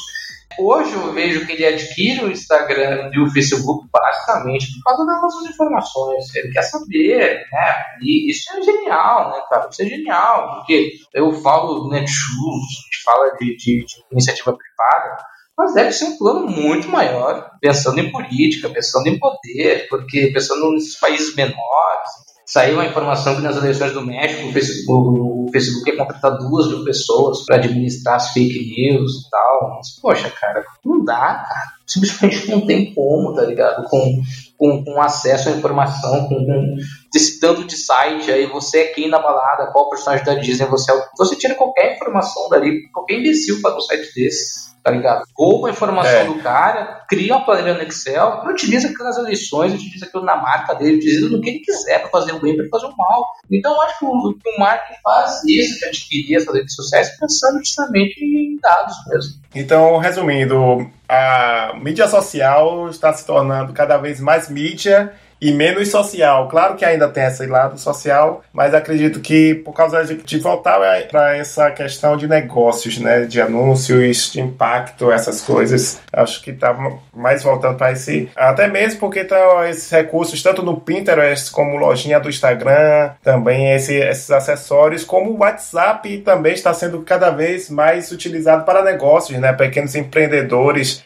Hoje eu vejo que ele adquire o Instagram e o Facebook basicamente por causa das nossas informações. Ele quer saber, né? E isso é genial, né, cara? Isso é genial, porque eu falo Netshoes, a gente fala de, de, de iniciativa privada, mas deve ser um plano muito maior, pensando em política, pensando em poder, porque pensando nesses países menores, Saiu a informação que nas eleições do México o Facebook, o Facebook ia contratar duas mil pessoas para administrar as fake news e tal. Mas, poxa, cara, não dá, cara. Simplesmente não tem como, tá ligado? Com, com, com acesso à informação, com, com esse tanto de site, aí você é quem na balada, qual personagem da Disney você é. Você tira qualquer informação dali, qualquer imbecil para um site desse tá ligado? Rouba a informação é. do cara, cria uma planilha no Excel, utiliza aquelas eleições, utiliza aquilo na marca dele, utiliza no que ele quiser para fazer o bem, para fazer o mal. Então eu acho que o, que o marketing faz isso, de adquirir essas redes sociais, pensando justamente em dados mesmo. Então, resumindo, a mídia social está se tornando cada vez mais mídia e menos social. Claro que ainda tem esse lado social, mas acredito que por causa de voltar para essa questão de negócios, né, de anúncios, de impacto, essas coisas, acho que está mais voltando para esse, até mesmo porque tá esses recursos tanto no Pinterest como lojinha do Instagram, também esse, esses acessórios, como o WhatsApp também está sendo cada vez mais utilizado para negócios, né, pequenos empreendedores.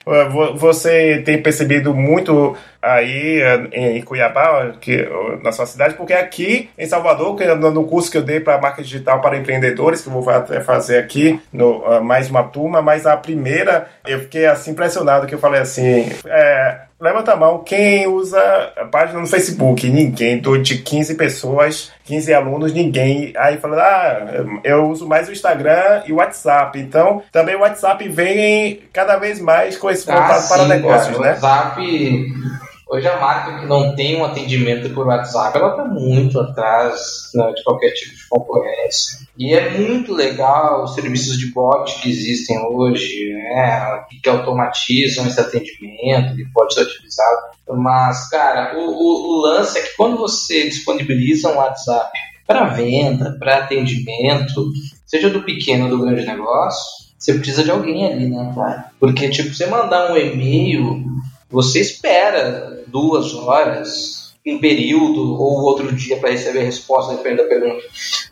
Você tem percebido muito aí em Cuiabá, que, na sua cidade, porque aqui em Salvador, que no curso que eu dei para marca digital para empreendedores, que eu vou até fazer aqui, no, uh, mais uma turma, mas a primeira eu fiquei assim impressionado que eu falei assim, é, levanta a mão quem usa a página no Facebook. Ninguém, do de 15 pessoas, 15 alunos, ninguém. Aí falando, ah, eu uso mais o Instagram e o WhatsApp. Então, também o WhatsApp vem cada vez mais com esse ah, para negócios, cara, né? WhatsApp Hoje a marca que não tem um atendimento por WhatsApp, ela está muito atrás né, de qualquer tipo de concorrência. E é muito legal os serviços de bot que existem hoje, né, que automatizam esse atendimento, que pode ser utilizado. Mas, cara, o, o, o lance é que quando você disponibiliza um WhatsApp para venda, para atendimento, seja do pequeno ou do grande negócio, você precisa de alguém ali, né, cara? Porque, tipo, você mandar um e-mail você espera duas horas em período ou outro dia para receber a resposta, depende da pergunta.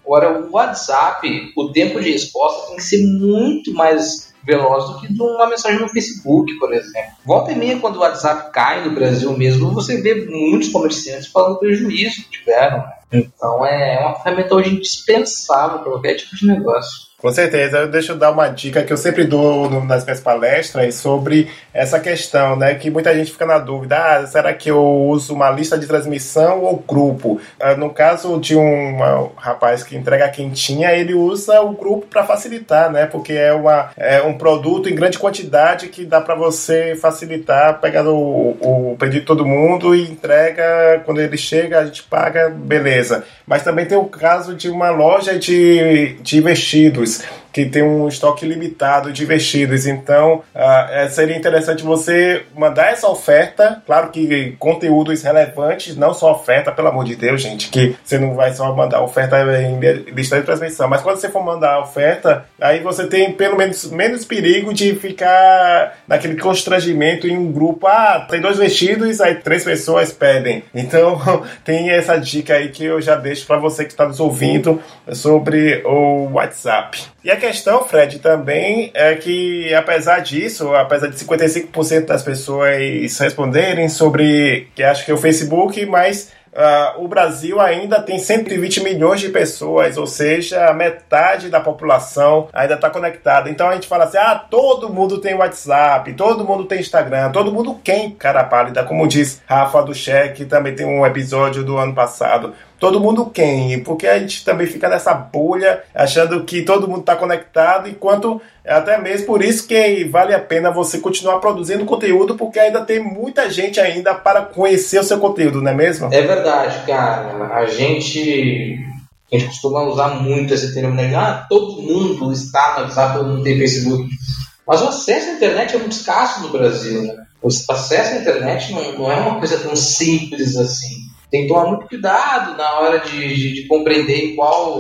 Agora, o WhatsApp, o tempo de resposta tem que ser muito mais veloz do que uma mensagem no Facebook, por exemplo. Volta e meia, quando o WhatsApp cai no Brasil mesmo, você vê muitos comerciantes falando prejuízo que tiveram. Então é uma ferramenta hoje indispensável para qualquer tipo de negócio. Com certeza, deixa eu dar uma dica que eu sempre dou nas minhas palestras sobre essa questão, né? Que muita gente fica na dúvida: ah, será que eu uso uma lista de transmissão ou grupo? Ah, no caso de um, rapaz que entrega quentinha, ele usa o grupo para facilitar, né? Porque é, uma, é um produto em grande quantidade que dá para você facilitar, pegar o, o pedido de todo mundo e entrega. Quando ele chega, a gente paga, beleza. Mas também tem o caso de uma loja de, de vestidos goes que tem um estoque limitado de vestidos. Então, uh, seria interessante você mandar essa oferta. Claro que conteúdos relevantes, não só oferta, pelo amor de Deus, gente, que você não vai só mandar oferta em lista de transmissão. Mas quando você for mandar oferta, aí você tem pelo menos menos perigo de ficar naquele constrangimento em um grupo. Ah, tem dois vestidos, aí três pessoas pedem. Então, tem essa dica aí que eu já deixo para você que está nos ouvindo sobre o WhatsApp. E a questão, Fred, também é que, apesar disso, apesar de 55% das pessoas responderem sobre que acho que é o Facebook, mas Uh, o Brasil ainda tem 120 milhões de pessoas, ou seja, metade da população ainda está conectada. Então a gente fala assim: ah, todo mundo tem WhatsApp, todo mundo tem Instagram, todo mundo quem, cara pálida, como diz Rafa do Cheque, também tem um episódio do ano passado todo mundo quem? Porque a gente também fica nessa bolha, achando que todo mundo está conectado, enquanto até mesmo por isso que vale a pena você continuar produzindo conteúdo, porque ainda tem muita gente ainda para conhecer o seu conteúdo, não é mesmo? É verdade, cara. A gente, a gente costuma usar muito esse termo, né? Ah, todo mundo está no WhatsApp, todo mundo tem Facebook. Mas o acesso à internet é muito escasso no Brasil, né? O acesso à internet não, não é uma coisa tão simples assim tem que tomar muito cuidado na hora de, de, de, compreender em qual,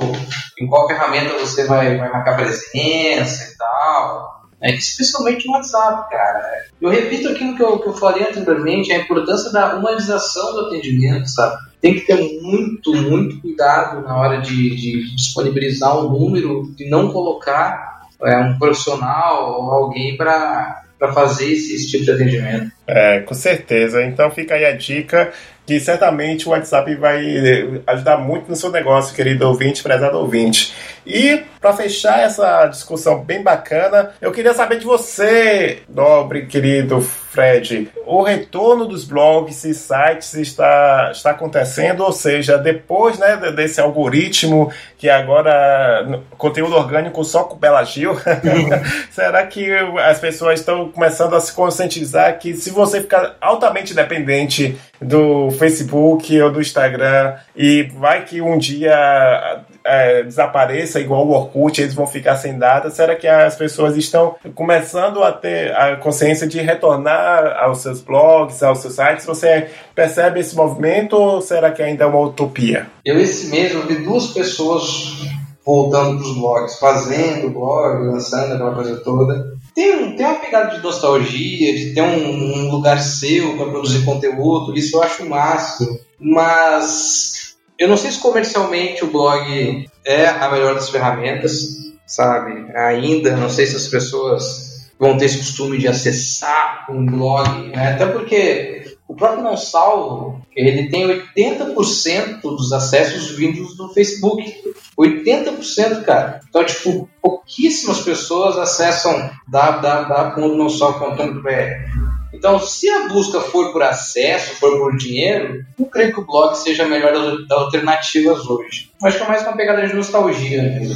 em qual ferramenta você vai, vai marcar presença e tal. É, especialmente no WhatsApp, cara. Eu repito aquilo que eu, que eu falei anteriormente, a importância da humanização do atendimento, sabe? Tem que ter muito, muito cuidado na hora de, de disponibilizar um número e não colocar é, um profissional ou alguém para fazer esse, esse tipo de atendimento. É, com certeza. Então fica aí a dica que certamente o WhatsApp vai ajudar muito no seu negócio, querido ouvinte, prezado ouvinte. E para fechar essa discussão bem bacana, eu queria saber de você, nobre querido Fred, o retorno dos blogs e sites está, está acontecendo, ou seja, depois né, desse algoritmo que agora conteúdo orgânico só com Bela Gil, será que as pessoas estão começando a se conscientizar que se você ficar altamente dependente do Facebook ou do Instagram e vai que um dia é, desapareça igual o Orkut, eles vão ficar sem data? Será que as pessoas estão começando a ter a consciência de retornar aos seus blogs, aos seus sites? Você percebe esse movimento ou será que ainda é uma utopia? Eu esse mês eu vi duas pessoas voltando para os blogs, fazendo blog, lançando aquela coisa toda. Tem, um, tem uma pegada de nostalgia, de ter um, um lugar seu para produzir conteúdo, isso eu acho máximo. Mas eu não sei se comercialmente o blog é a melhor das ferramentas, sabe? Ainda não sei se as pessoas vão ter esse costume de acessar um blog, né? até porque o próprio Não Salvo, ele tem 80% dos acessos vindos do Facebook. 80%, cara. Então, tipo, pouquíssimas pessoas acessam www.nãosalvo.com.br. Então, se a busca for por acesso, for por dinheiro, não creio que o blog seja a melhor das alternativas hoje. Acho que é mais uma pegada de nostalgia. Né?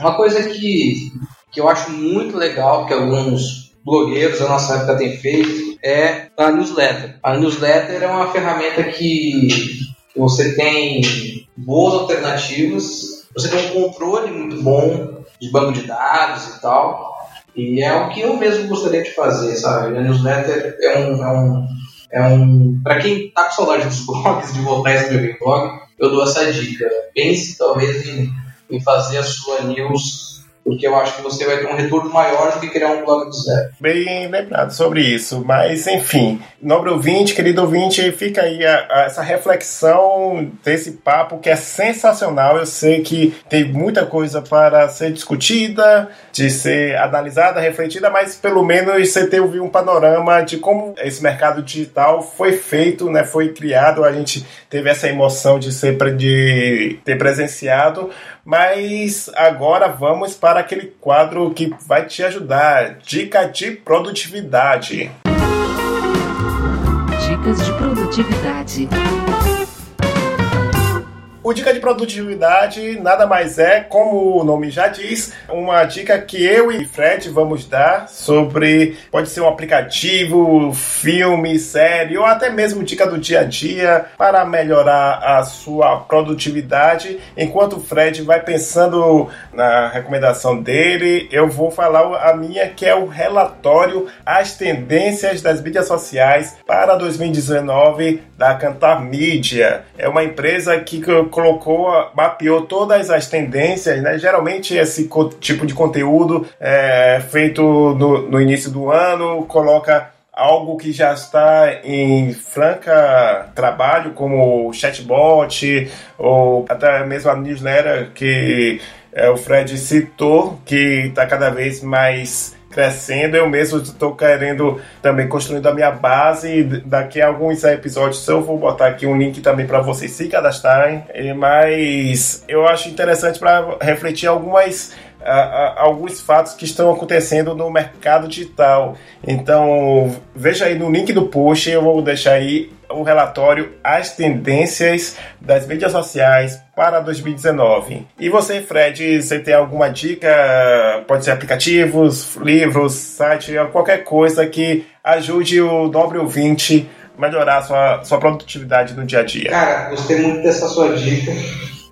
Uma coisa que, que eu acho muito legal que alguns blogueiros da nossa época têm feito é a newsletter. A newsletter é uma ferramenta que você tem boas alternativas, você tem um controle muito bom de banco de dados e tal. E é o que eu mesmo gostaria de fazer, sabe? A newsletter é um. É um, é um para quem tá com saudade dos blogs, de voltar a escrever blog, eu dou essa dica. Pense talvez em, em fazer a sua news porque eu acho que você vai ter um retorno maior do que criar um blog do zero. Bem lembrado sobre isso, mas enfim, nobre ouvinte, querido ouvinte, fica aí a, a, essa reflexão desse papo que é sensacional. Eu sei que tem muita coisa para ser discutida, de ser analisada, refletida, mas pelo menos você teve um panorama de como esse mercado digital foi feito, né, foi criado. A gente teve essa emoção de ser de ter presenciado, mas agora vamos para aquele quadro que vai te ajudar: dica de produtividade. Dicas de produtividade. O Dica de Produtividade nada mais é, como o nome já diz, uma dica que eu e Fred vamos dar sobre, pode ser um aplicativo, filme, série ou até mesmo dica do dia a dia para melhorar a sua produtividade. Enquanto o Fred vai pensando na recomendação dele, eu vou falar a minha que é o relatório As Tendências das Mídias Sociais para 2019 da Cantar Mídia. É uma empresa que colocou, mapeou todas as tendências, né? Geralmente esse tipo de conteúdo é feito no, no início do ano, coloca algo que já está em franca trabalho, como o chatbot, ou até mesmo a newsletter que é, o Fred citou, que está cada vez mais crescendo. Eu mesmo estou querendo também construindo a minha base. Daqui a alguns episódios eu vou botar aqui um link também para vocês se cadastrarem. Mas eu acho interessante para refletir algumas alguns fatos que estão acontecendo no mercado digital. Então, veja aí no link do post, eu vou deixar aí o relatório As Tendências das Mídias Sociais para 2019. E você, Fred, você tem alguma dica? Pode ser aplicativos, livros, site, qualquer coisa que ajude o nobre ouvinte a melhorar a sua, sua produtividade no dia a dia. Cara, gostei muito dessa sua dica.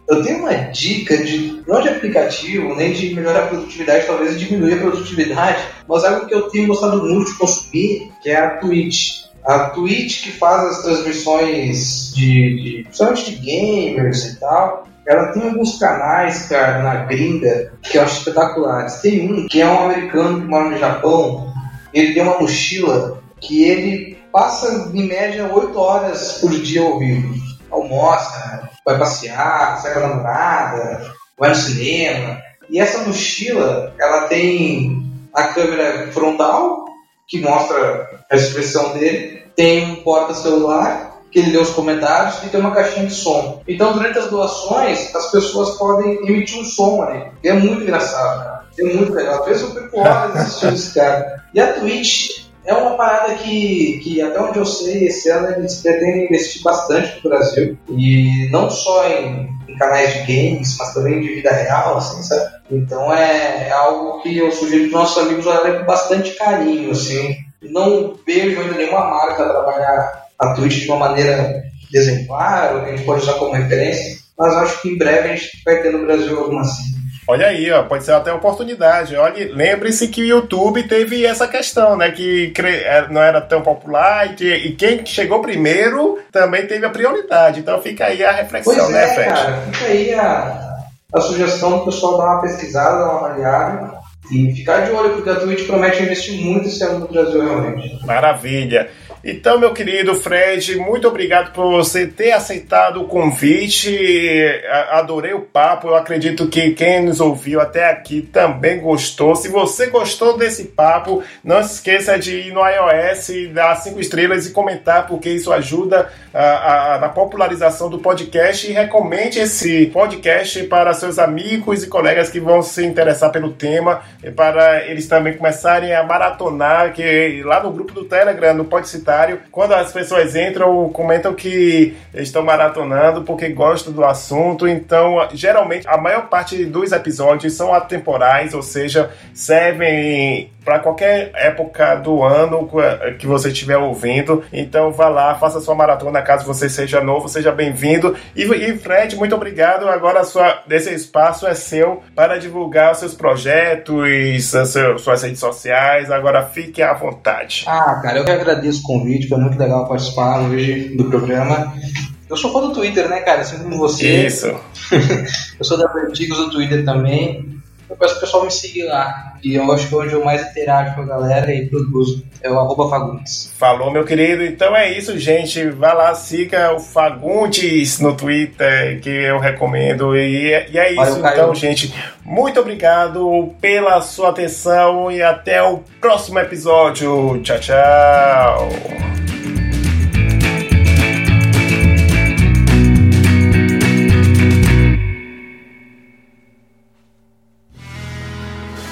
Eu tenho uma dica de não de aplicativo, nem de melhorar a produtividade, talvez diminuir a produtividade, mas algo que eu tenho gostado muito de consumir, que é a Twitch. A Twitch que faz as transmissões de, de principalmente de gamers e tal, ela tem alguns canais, cara, na gringa, que eu acho espetaculares. Tem um que é um americano que mora no Japão, ele tem uma mochila que ele passa em média 8 horas por dia ao vivo. Almoça, vai passear, sai com a namorada, vai no cinema. E essa mochila, ela tem a câmera frontal, que mostra a expressão dele, tem um porta-celular que ele lê os comentários e tem uma caixinha de som. Então, durante as doações, as pessoas podem emitir um som ali. E é muito engraçado, cara. É muito legal. Às vezes eu fico horas assistindo esse cara. E a Twitch é uma parada que, que, até onde eu sei, esse ano eles pretendem investir bastante no Brasil. E não só em, em canais de games, mas também de vida real, assim, sabe? Então é, é algo que eu sugiro para nossos amigos olharem com bastante carinho, assim. Não vejo ainda nenhuma marca trabalhar a Twitch de uma maneira exemplar, ou que a gente pode usar como referência, mas acho que em breve a gente vai ter no Brasil alguma assim. Olha aí, ó, pode ser até oportunidade. Olha, lembre-se que o YouTube teve essa questão, né? Que é, não era tão popular e, que, e quem chegou primeiro também teve a prioridade. Então fica aí a reflexão, pois né, é, Fred? Cara, fica aí a, a sugestão do pessoal dar uma pesquisada, dar uma avaliada e ficar de olho, porque a Twitch promete investir muito esse ano no Brasil, realmente. Maravilha. Então, meu querido Fred, muito obrigado por você ter aceitado o convite. Adorei o papo. Eu acredito que quem nos ouviu até aqui também gostou. Se você gostou desse papo, não se esqueça de ir no iOS, dar cinco estrelas e comentar, porque isso ajuda a, a, na popularização do podcast. E recomende esse podcast para seus amigos e colegas que vão se interessar pelo tema, para eles também começarem a maratonar, que lá no grupo do Telegram, no Pode Citar quando as pessoas entram, comentam que estão maratonando porque gostam do assunto. Então, geralmente, a maior parte dos episódios são atemporais, ou seja, servem para qualquer época do ano que você estiver ouvindo. Então vá lá, faça sua maratona caso você seja novo, seja bem-vindo. E, e, Fred, muito obrigado. Agora sua, esse espaço é seu para divulgar os seus projetos, suas redes sociais. Agora fique à vontade. Ah, cara, eu que agradeço o convite, foi muito legal participar hoje do programa. Eu sou fã do Twitter, né, cara? Assim como você. Isso. eu sou da Vertigos do Twitter também. Eu peço o pessoal me seguir lá. E eu acho que onde eu mais interajo com a galera e produzo é o arroba Fagundes. Falou, meu querido. Então é isso, gente. Vai lá, siga o Fagundes no Twitter, que eu recomendo. E, e é isso, Valeu, então, gente. Muito obrigado pela sua atenção e até o próximo episódio. Tchau, tchau.